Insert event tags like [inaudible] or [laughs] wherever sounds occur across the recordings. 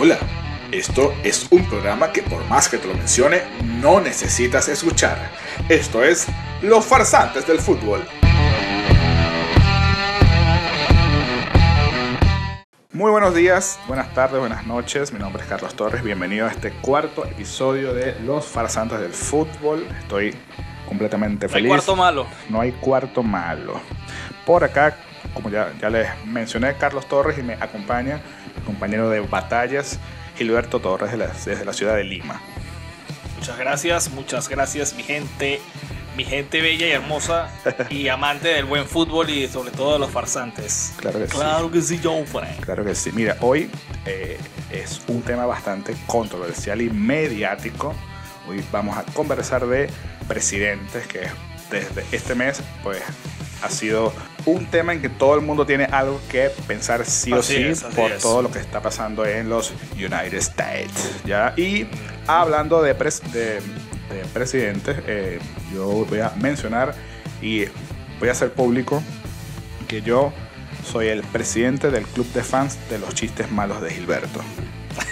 Hola, esto es un programa que por más que te lo mencione, no necesitas escuchar. Esto es Los farsantes del fútbol. Muy buenos días, buenas tardes, buenas noches. Mi nombre es Carlos Torres. Bienvenido a este cuarto episodio de Los farsantes del fútbol. Estoy completamente feliz. No hay cuarto malo. No hay cuarto malo. Por acá, como ya, ya les mencioné, Carlos Torres y me acompaña compañero de batallas, Gilberto Torres de la- desde la ciudad de Lima. Muchas gracias, muchas gracias, mi gente, mi gente bella y hermosa [laughs] y amante del buen fútbol y sobre todo de los farsantes. Claro que sí. Claro que sí, John Frank. Claro que sí. Mira, hoy eh, es un tema bastante controversial y mediático. Hoy vamos a conversar de presidentes, que desde este mes, pues, ha sido un tema en que todo el mundo tiene algo que pensar sí o sí es, por es. todo lo que está pasando en los United States. ¿ya? Y hablando de, pres- de, de presidentes, eh, yo voy a mencionar y voy a hacer público que yo soy el presidente del club de fans de los chistes malos de Gilberto.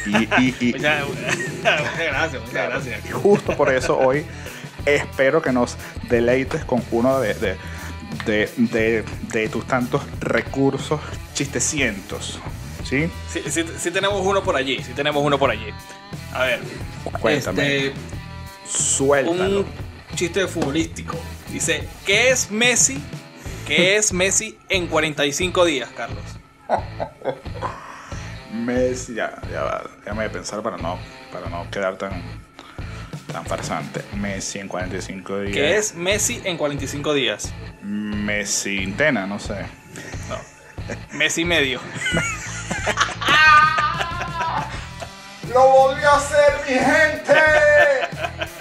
Y, y- y- [laughs] Muchas, [laughs] muchas gracias, muchas claro, gracias. y justo por eso hoy espero que nos deleites con uno de, de, de- de- de tus tantos recursos chistecientos. ¿Sí? Sí, sí- sí tenemos uno por allí, sí tenemos uno por allí. A ver, Cuéntame. este, Suéltalo. un chiste futbolístico. Dice, ¿qué es Messi? ¿Qué [laughs] es Messi en 45 días, Carlos? Messi, ya, ya va, déjame pensar para no, para no quedar tan, tan farsante. Messi en 45 días. ¿Qué es Messi en 45 días? Messi Intena, no sé. No. Messi medio. [laughs] ¡Lo volvió a hacer, mi gente! [laughs]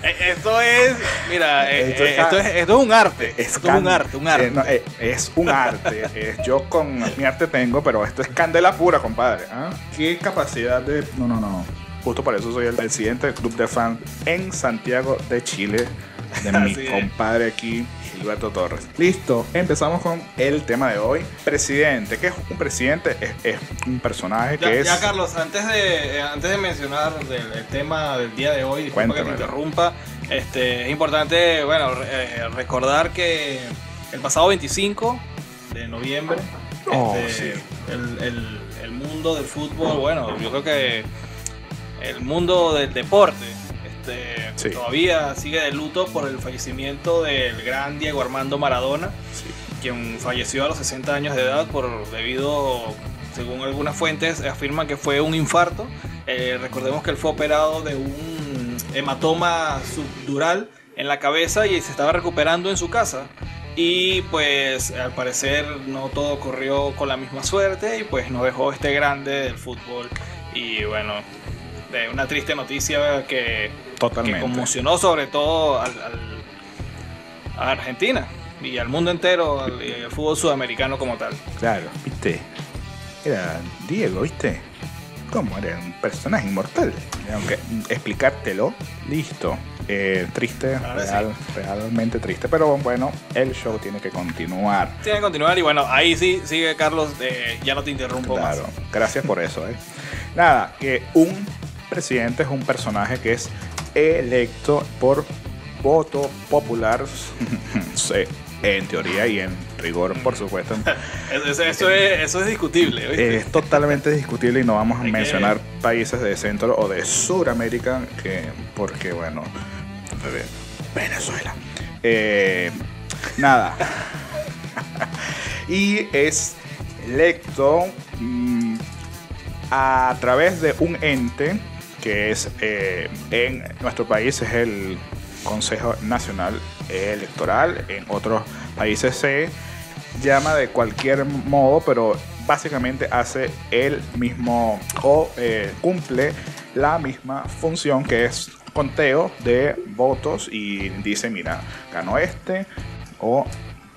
Eh, Esto es, mira, eh, Esto eh, es- esto, es, esto es un arte. Es, esto es un arte, un arte. eh, no, eh, es un arte. yo con mi arte tengo, pero esto es candela pura, compadre. ¿ah? ¿Qué capacidad de.? No, no, no. Justo por eso soy el presidente del club de fans en Santiago de Chile, de mi [laughs] compadre aquí, Gilberto Torres. Listo, empezamos con el tema de hoy. Presidente. ¿Qué es un presidente? Es, es un personaje Ya, que es. ya, Carlos, antes de, eh, antes de mencionar del, el tema del día de hoy, disculpa que te interrumpa, este, es importante bueno, re- eh, recordar que el pasado 25 de noviembre, Oh, este, sí. el, el- el mundo del fútbol, bueno, yo creo que el mundo del deporte este, Sí. todavía sigue de luto por el fallecimiento del gran Diego Armando Maradona Sí. quien falleció a los 60 años de edad por debido, según algunas fuentes, afirman que fue un infarto. Eh, recordemos que él fue operado de un hematoma subdural en la cabeza y se estaba recuperando en su casa. Y pues al parecer no todo corrió con la misma suerte y pues nos dejó este grande del fútbol. Y bueno, de una triste noticia que, que conmocionó sobre todo al, al- a Argentina y al mundo entero, al, y al fútbol sudamericano como tal. Claro, viste. Era Diego, viste. ¿Cómo? Era un personaje inmortal. Aunque explicártelo, listo. Eh, triste, sí. real, realmente triste. Pero bueno, el show tiene que continuar. Tiene que continuar y bueno, ahí sí sigue Carlos, eh, ya no te interrumpo Claro, más. gracias por eso. ¿eh? Nada, que un presidente es un personaje que es electo por voto popular, [laughs] sí, en teoría y en rigor, por supuesto. [laughs] Eso, es, eso es discutible, ¿oíste? Es totalmente discutible y no vamos a [laughs] mencionar países de Centro o de Suramérica, que, porque bueno, Venezuela. Eh, nada. y es electo mm, a través de un ente que es eh, en nuestro país es el Consejo Nacional Electoral, en otros países se llama de cualquier modo, pero básicamente hace el mismo o eh, cumple la misma función que es conteo de votos y dice, mira, ganó este o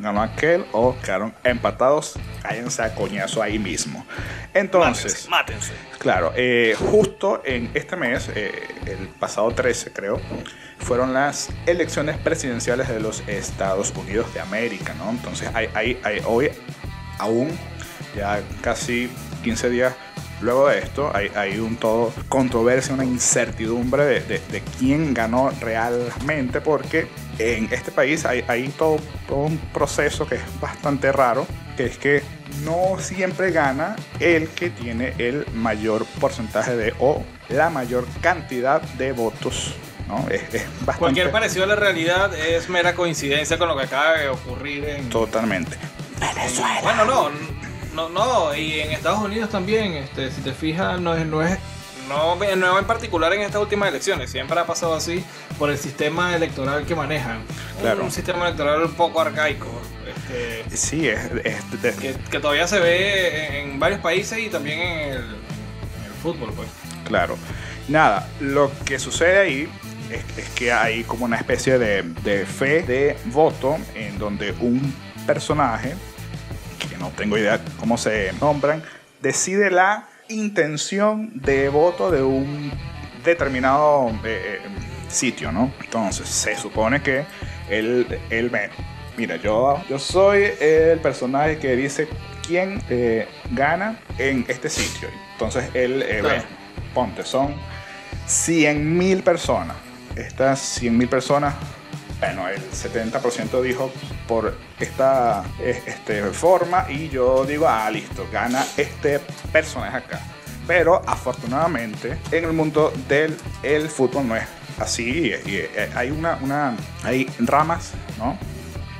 ganó aquel o quedaron empatados, cállense a coñazo ahí mismo. Entonces, mátense. Claro, eh, justo en este mes, eh, el pasado 13 creo, fueron las elecciones presidenciales de los Estados Unidos de América, ¿no? Entonces hay, hay, hay hoy aún, ya casi 15 días luego de esto hay, hay un todo controversia, una incertidumbre de, de, de, quién ganó realmente, porque en este país hay, hay todo, todo un proceso que es bastante raro, que es que no siempre gana el que tiene el mayor porcentaje de o la mayor cantidad de votos. ¿no? Es, es bastante... Cualquier parecido a la realidad es mera coincidencia con lo que acaba de ocurrir en... Totalmente. Venezuela. Bueno, no, no, no, y en Estados Unidos también, este, si te fijas, no es, no es, no, no en particular en estas últimas elecciones, siempre ha pasado así por el sistema electoral que manejan. Claro. Un sistema electoral un poco arcaico. Este, Sí, es, es que, que todavía se ve en varios países y también en el, en el fútbol, pues. Claro. Nada, lo que sucede ahí es, es que hay como una especie de, de fe de voto en donde un personaje, que no tengo idea cómo se nombran, decide la intención de voto de un determinado eh, eh, sitio, ¿no? Entonces se supone que él, él ve, mira, yo, yo soy el personaje que dice quién eh, gana en este sitio. Entonces él eh, Claro. ponte, son 100 mil personas. Estas 100 mil personas, bueno, el 70% dijo por esta eh, este, forma y yo digo, ah, listo, gana este personaje acá. Pero afortunadamente en el mundo del el fútbol no es así y, y, eh, hay una, una hay ramas, ¿no?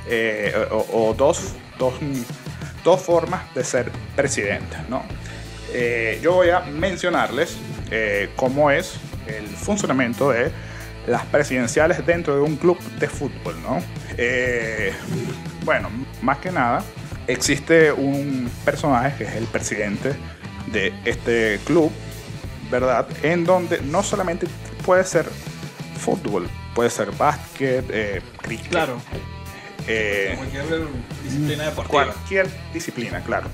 Eh, o, o dos, dos, dos formas de ser presidente, ¿no? Eh, yo voy a mencionarles eh, cómo es el funcionamiento de las presidenciales dentro de un club de fútbol, ¿no? Eh, bueno, más que nada, existe un personaje que es el presidente de este club, ¿verdad? En donde no solamente puede ser fútbol, puede ser básquet, eh, cricket, Claro. eh, Cualquier disciplina deportiva. cualquier disciplina, claro.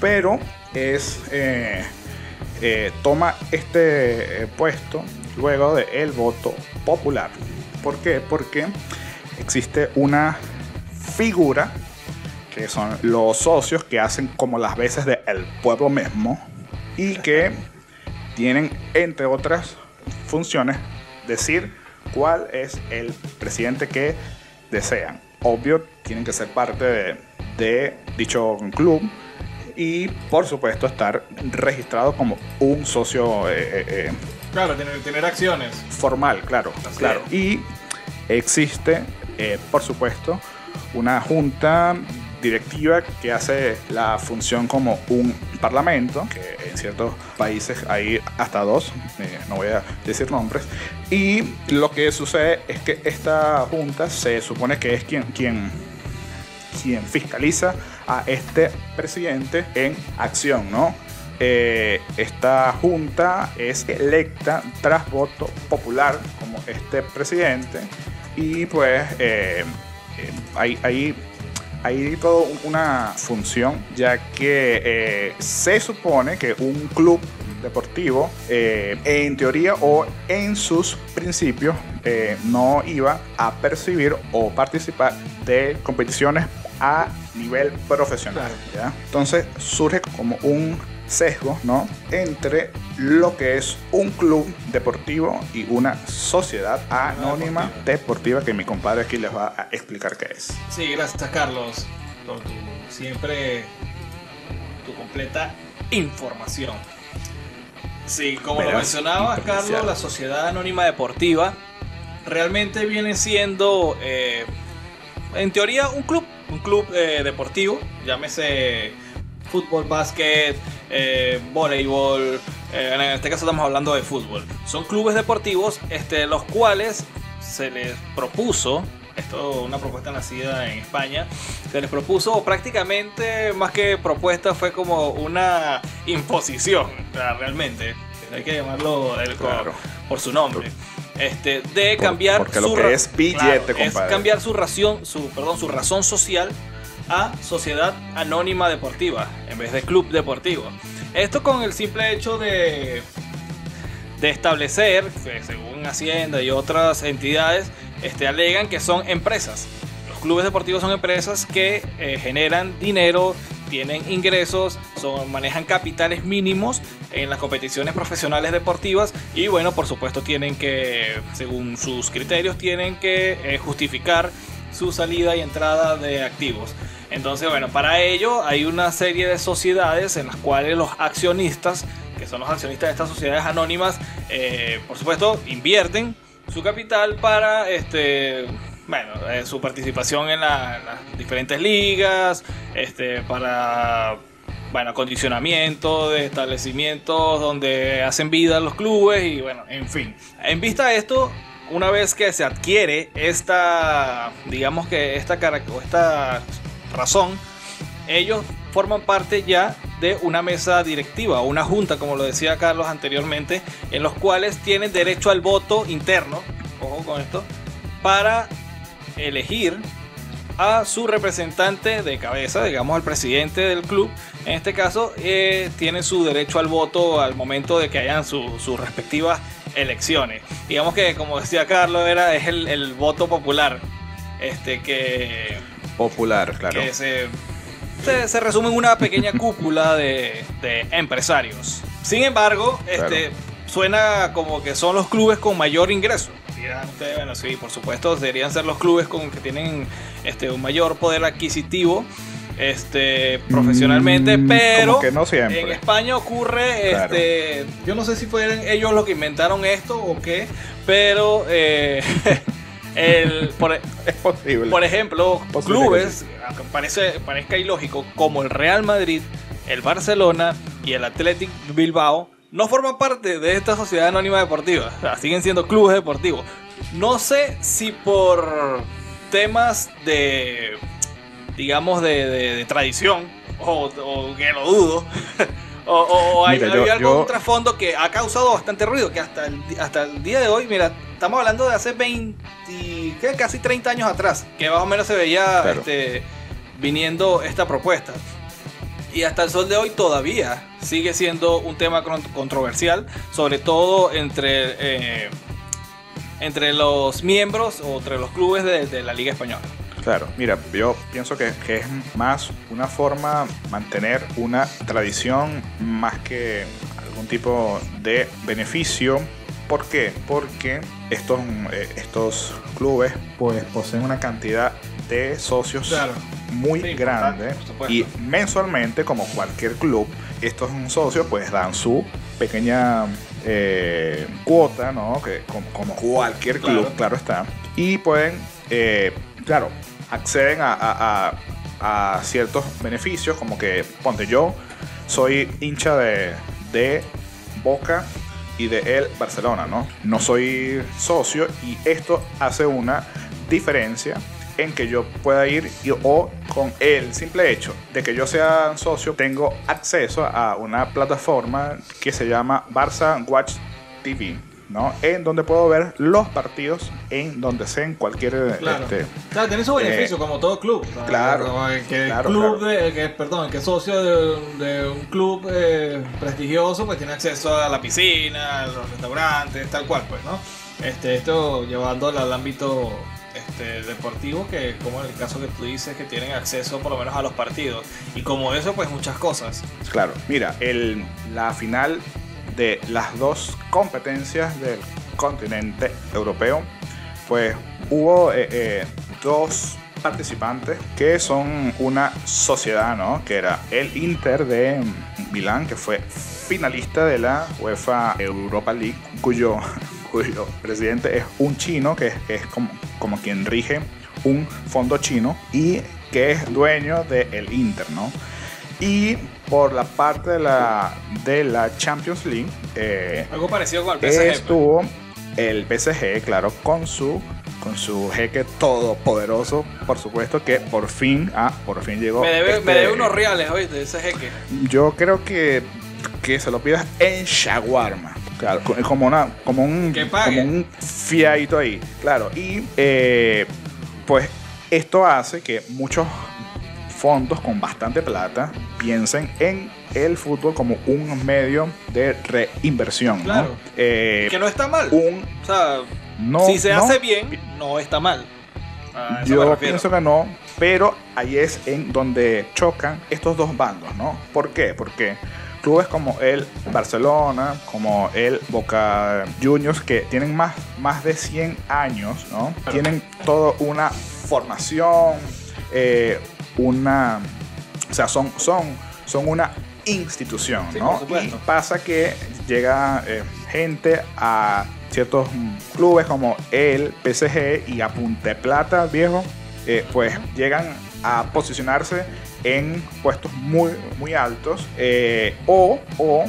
Pero es eh, toma este puesto luego del el voto popular. ¿Por qué? Porque existe una figura que son los socios que hacen como las veces del pueblo mismo y que tienen, entre otras funciones, decir cuál es el presidente que desean. Obvio, tienen que ser parte de, de dicho club y, por supuesto, estar registrado como un socio eh, eh, eh, Claro, tener, tener acciones. formal, claro, Así claro. es. Y existe, eh, por supuesto, una junta directiva que hace la función como un parlamento, que en ciertos países hay hasta dos, eh, no voy a decir nombres, y lo que sucede es que esta junta se supone que es quien, quien, quien fiscaliza a este presidente en acción, ¿no? Eh, esta junta es electa tras voto popular como este presidente y pues eh, eh, hay, hay, hay toda una función ya que eh, se supone que un club deportivo en teoría o en sus principios no iba a percibir o participar de competiciones a nivel profesional. Entonces surge como un sesgo ¿no? entre lo que es un club deportivo y una sociedad anónima deportiva que mi compadre aquí les va a explicar qué es. Sí, gracias Carlos por tu siempre tu completa información. Sí, como lo Verás, mencionaba imparcial. Carlos, la Sociedad Anónima Deportiva realmente viene siendo, eh, en teoría, un club, un club eh, deportivo, llámese fútbol, básquet, eh, voleibol, eh, en este caso estamos hablando de fútbol. Son clubes deportivos, este, los cuales se les propuso, esto es una propuesta nacida en España, se les propuso prácticamente más que propuesta fue como una imposición, o sea, realmente, hay que llamarlo el- Claro. por su nombre. Este, de Por- cambiar porque lo su que es billete, es cambiar su ración, su perdón, su razón social a sociedad anónima deportiva en vez de club deportivo. Esto con el simple hecho de de establecer, que según Hacienda y otras entidades, este, alegan que son empresas. Los clubes deportivos son empresas que eh, generan dinero tienen ingresos, son, manejan capitales mínimos en las competiciones profesionales deportivas y bueno, por supuesto tienen que, según sus criterios, tienen que eh, justificar su salida y entrada de activos. Entonces, bueno, para ello hay una serie de sociedades en las cuales los accionistas, que son los accionistas de estas sociedades anónimas, eh, por supuesto, invierten su capital para este bueno, eh, su participación en, las diferentes ligas, este, para bueno, acondicionamiento de establecimientos donde hacen vida los clubes y bueno, en fin. En vista de esto, una vez que se adquiere esta, digamos que esta, esta razón, ellos forman parte ya de una mesa directiva o una junta, como lo decía Carlos anteriormente, en los cuales tienen derecho al voto interno, ojo con esto, para elegir a su representante de cabeza, digamos al presidente del club. En este caso, eh, tiene su derecho al voto al momento de que hayan sus respectivas elecciones. Digamos que, como decía Carlos, era, es el, voto popular. Este que. Popular, claro. Que se, se, resume en una pequeña [laughs] cúpula de, empresarios. Sin embargo, este. Suena como que son los clubes con mayor ingreso ustedes, bueno, sí, por supuesto, deberían ser los clubes con que tienen este, un mayor poder adquisitivo este profesionalmente, mm, pero que no siempre. en España ocurre, este, yo no sé si fueron ellos los que inventaron esto o qué, pero eh, [laughs] el, por, [laughs] es posible. por ejemplo, clubes, parece, parezca ilógico, como el Real Madrid, el Barcelona y el Athletic Bilbao, no forman parte de esta sociedad anónima deportiva. siguen siendo clubes deportivos. No sé si por temas de, digamos, de, tradición, o, que lo dudo, [laughs] o, hay, algún trasfondo que ha causado bastante ruido, que hasta el, hasta el día de hoy, mira, estamos hablando de hace 20, casi 30 años atrás, que más o menos se veía este, viniendo esta propuesta. Y hasta el sol de hoy todavía sigue siendo un tema controversial, sobre todo entre, eh, entre los miembros o entre los clubes de, la Liga Española. Claro, mira, yo pienso que, que, es más una forma mantener una tradición más que algún tipo de beneficio. ¿Por qué? Porque estos, eh, estos clubes pues poseen una cantidad de socios claro muy grande y mensualmente, como cualquier club, estos socios pues dan su pequeña eh, cuota, ¿no? Que como, cualquier club, claro, está. Y pueden, eh, claro, acceden a, ciertos beneficios, como que, ponte yo, soy hincha de, de Boca y de el Barcelona, ¿no? No soy socio y esto hace una diferencia en que yo pueda ir o con el simple hecho de que yo sea socio tengo acceso a una plataforma que se llama Barça Watch TV. ¿No? En donde puedo ver los partidos en donde sea en cualquier claro. Este, claro, tiene su beneficio eh, como todo club. Claro. El que club que, perdón, que socio de, un club eh, prestigioso pues tiene acceso a la piscina, a los restaurantes, tal cual pues, ¿no? Este, esto llevándolo al ámbito este, deportivos que, como en el caso que tú dices, que tienen acceso por lo menos a los partidos. Y como eso, pues muchas cosas. Claro, mira, el, la final de las dos competencias del continente europeo, pues hubo eh, eh, dos participantes que son una sociedad, ¿no? Que era el Inter de Milán, que fue finalista de la UEFA Europa League, cuyo [laughs] cuyo presidente es un chino que es, como, como, quien rige un fondo chino y que es dueño del Inter, ¿no? Y por la parte de la, de la Champions League, eh, algo parecido con el PSG. Pues. Estuvo el PSG, claro, con su con su jeque todopoderoso, por supuesto que por fin, ah, por fin llegó. Me debe, me debe este unos reales, oíste, ese jeque. Yo creo que, que se lo pidas en shawarma. Claro, como, una, como, un, como un fiadito ahí. Claro, y eh, pues esto hace que muchos fondos con bastante plata piensen en el fútbol como un medio de reinversión. Claro. Eh, que no está mal. o sea, no, si se hace bien, no está mal. Yo pienso que no, pero ahí es en donde chocan estos dos bandos, ¿no? ¿Por qué? Porque clubes como el Barcelona, como el Boca Juniors, que tienen más, más de 100 años, ¿no? Tienen toda una formación, eh, una... O sea, son, son, son una institución, Sí, ¿no? por supuesto. Y pasa que llega eh, gente a ciertos clubes como el PSG y a Punta Plata, viejo, eh, pues llegan a posicionarse en puestos muy, muy altos. eh, o, o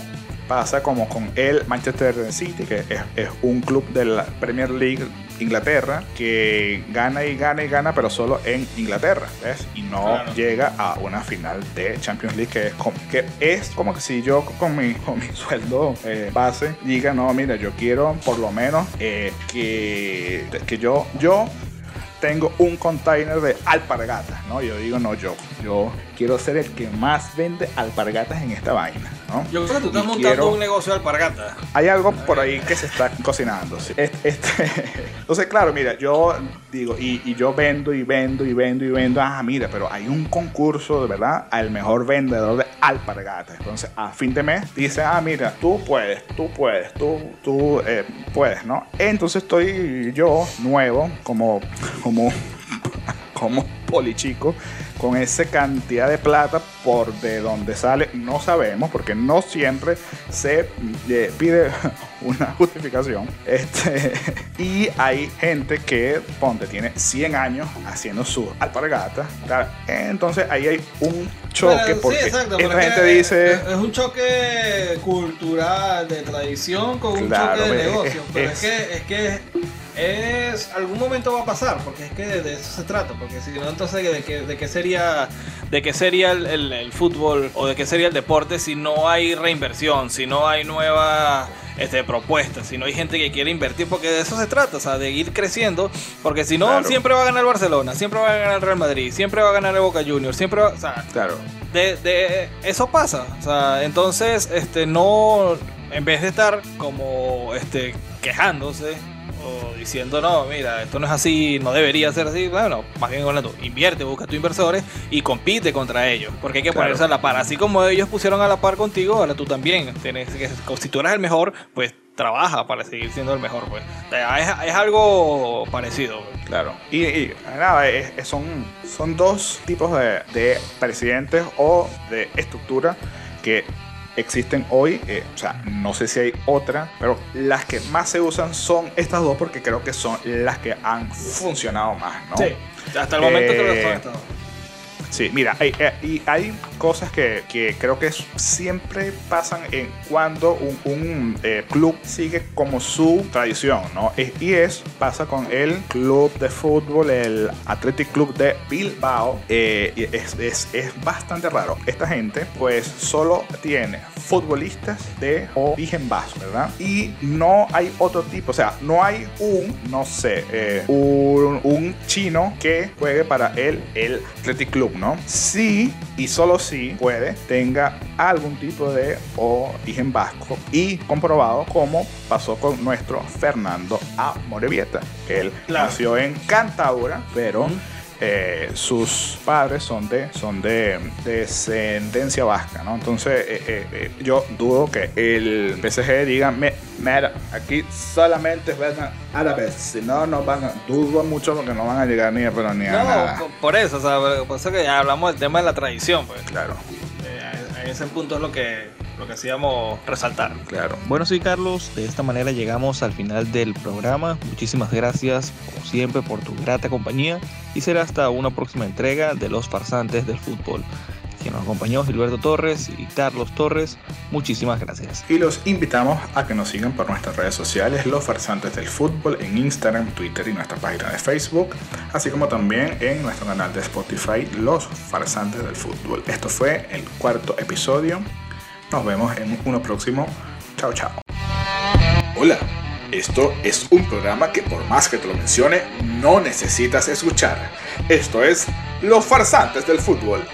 pasa como con el Manchester City, que es, es un club de la Premier League Inglaterra, que gana y gana y gana, pero solo en Inglaterra, ¿ves? Y no Claro. llega a una final de Champions League, que es como que, es como que si yo con mi, [laughs] con mi sueldo eh, base diga, no, mira, yo quiero por lo menos eh, que, que yo, yo tengo un container de alpargatas, ¿no? Yo digo, no, yo, yo quiero ser el que más vende alpargatas en esta vaina, ¿no? Yo creo que tú estás Y montando quiero- un negocio de alpargata. Hay algo por ahí que se está cocinando. ¿sí? Este, este- [laughs] Entonces, claro, mira, yo digo, y, y yo vendo y vendo y vendo y vendo. Ah, mira, pero hay un concurso, de verdad, al mejor vendedor de alpargatas. Entonces, a fin de mes, dice, ah, mira, tú puedes, tú puedes, tú, tú eh, puedes, ¿no? Entonces estoy yo, nuevo, como, como, [laughs] como polichico, con esa cantidad de plata por de donde sale, no sabemos, porque no siempre se eh, pide [laughs] una justificación. Este, [laughs] y hay gente que, ponte, tiene 100 años haciendo sus alpargatas. Entonces ahí hay un choque, porque sí, exacto, esta gente dice... Es, un choque cultural, de tradición, con un Claro, choque de negocio. es- pero es- es, que, es que es algún momento va a pasar, porque es que de eso se trata. Porque si no, entonces, ¿de qué, de qué sería, de qué sería el, el- el fútbol o de qué sería el deporte si no hay reinversión, si no hay nuevas este, propuestas, si no hay gente que quiere invertir? Porque de eso se trata, o sea, de ir creciendo. Porque si no, Claro. siempre va a ganar el Barcelona, siempre va a ganar Real Madrid, siempre va a ganar el Boca Juniors, siempre va, o sea, Claro, de, de- eso pasa. O sea, entonces, este, no, en vez de estar como, este, quejándose o diciendo, no, mira, esto no es así, no debería ser así, bueno, más bien hablando, invierte, busca tus inversores y compite contra ellos, porque hay que Claro. ponerse a la par. Así como ellos pusieron a la par contigo, ahora tú también tienes que, si tú eres el mejor, pues trabaja para seguir siendo el mejor, pues. O sea, es, es algo parecido. pues. Claro. Y, y, nada, es- es- son, son dos tipos de, de presidentes o de estructura que existen hoy. eh, o sea, no sé si hay otra, pero las que más se usan son estas dos porque creo que son las que han funcionado más, ¿no? Hasta el momento creo que Eh, son estas. Sí, mira, hay, eh, y hay cosas que, que creo que siempre pasan en cuando un, un, eh, club sigue como su tradición, ¿no? Y es, pasa con el club de fútbol, el Athletic Club de Bilbao, eh, es, es, es bastante raro. Esta gente, pues, solo tiene futbolistas de origen vasco, ¿verdad? Y no hay otro tipo, o sea, no hay un, no sé, eh, un, un chino que juegue para él el Athletic Club, ¿no? Sí, y solo si puede, tenga algún tipo de origen vasco y comprobado como pasó con nuestro Fernando A. Morevieta. Él Claro. nació en Cantabria, pero... eh, sus padres son de son de, descendencia vasca, ¿no? Entonces eh, eh, yo dudo que el PSG diga, "Me- mira, aquí solamente vengan árabes, si no, no van a, dudo mucho porque no van a llegar ni a, pero ni a. No, po- por eso, o sea, por eso que ya hablamos del tema de la tradición, pues. Claro, a- a ese punto es lo que, lo que hacíamos resaltar. claro. Bueno, soy Carlos. De esta manera llegamos al final del programa. Muchísimas gracias, como siempre, por tu grata compañía y será hasta una próxima entrega de Los Farsantes del Fútbol. Quien nos acompañó, Gilberto Torres y Carlos Torres. Muchísimas gracias. Y los invitamos a que nos sigan por nuestras redes sociales, Los Farsantes del Fútbol, en Instagram, Twitter y nuestra página de Facebook, así como también en nuestro canal de Spotify, Los Farsantes del Fútbol. Esto fue el cuarto episodio. Nos vemos en uno próximo. Chao, chao. Hola, esto es un programa que por más que te lo mencione, no necesitas escuchar. Esto es Los Farsantes del Fútbol.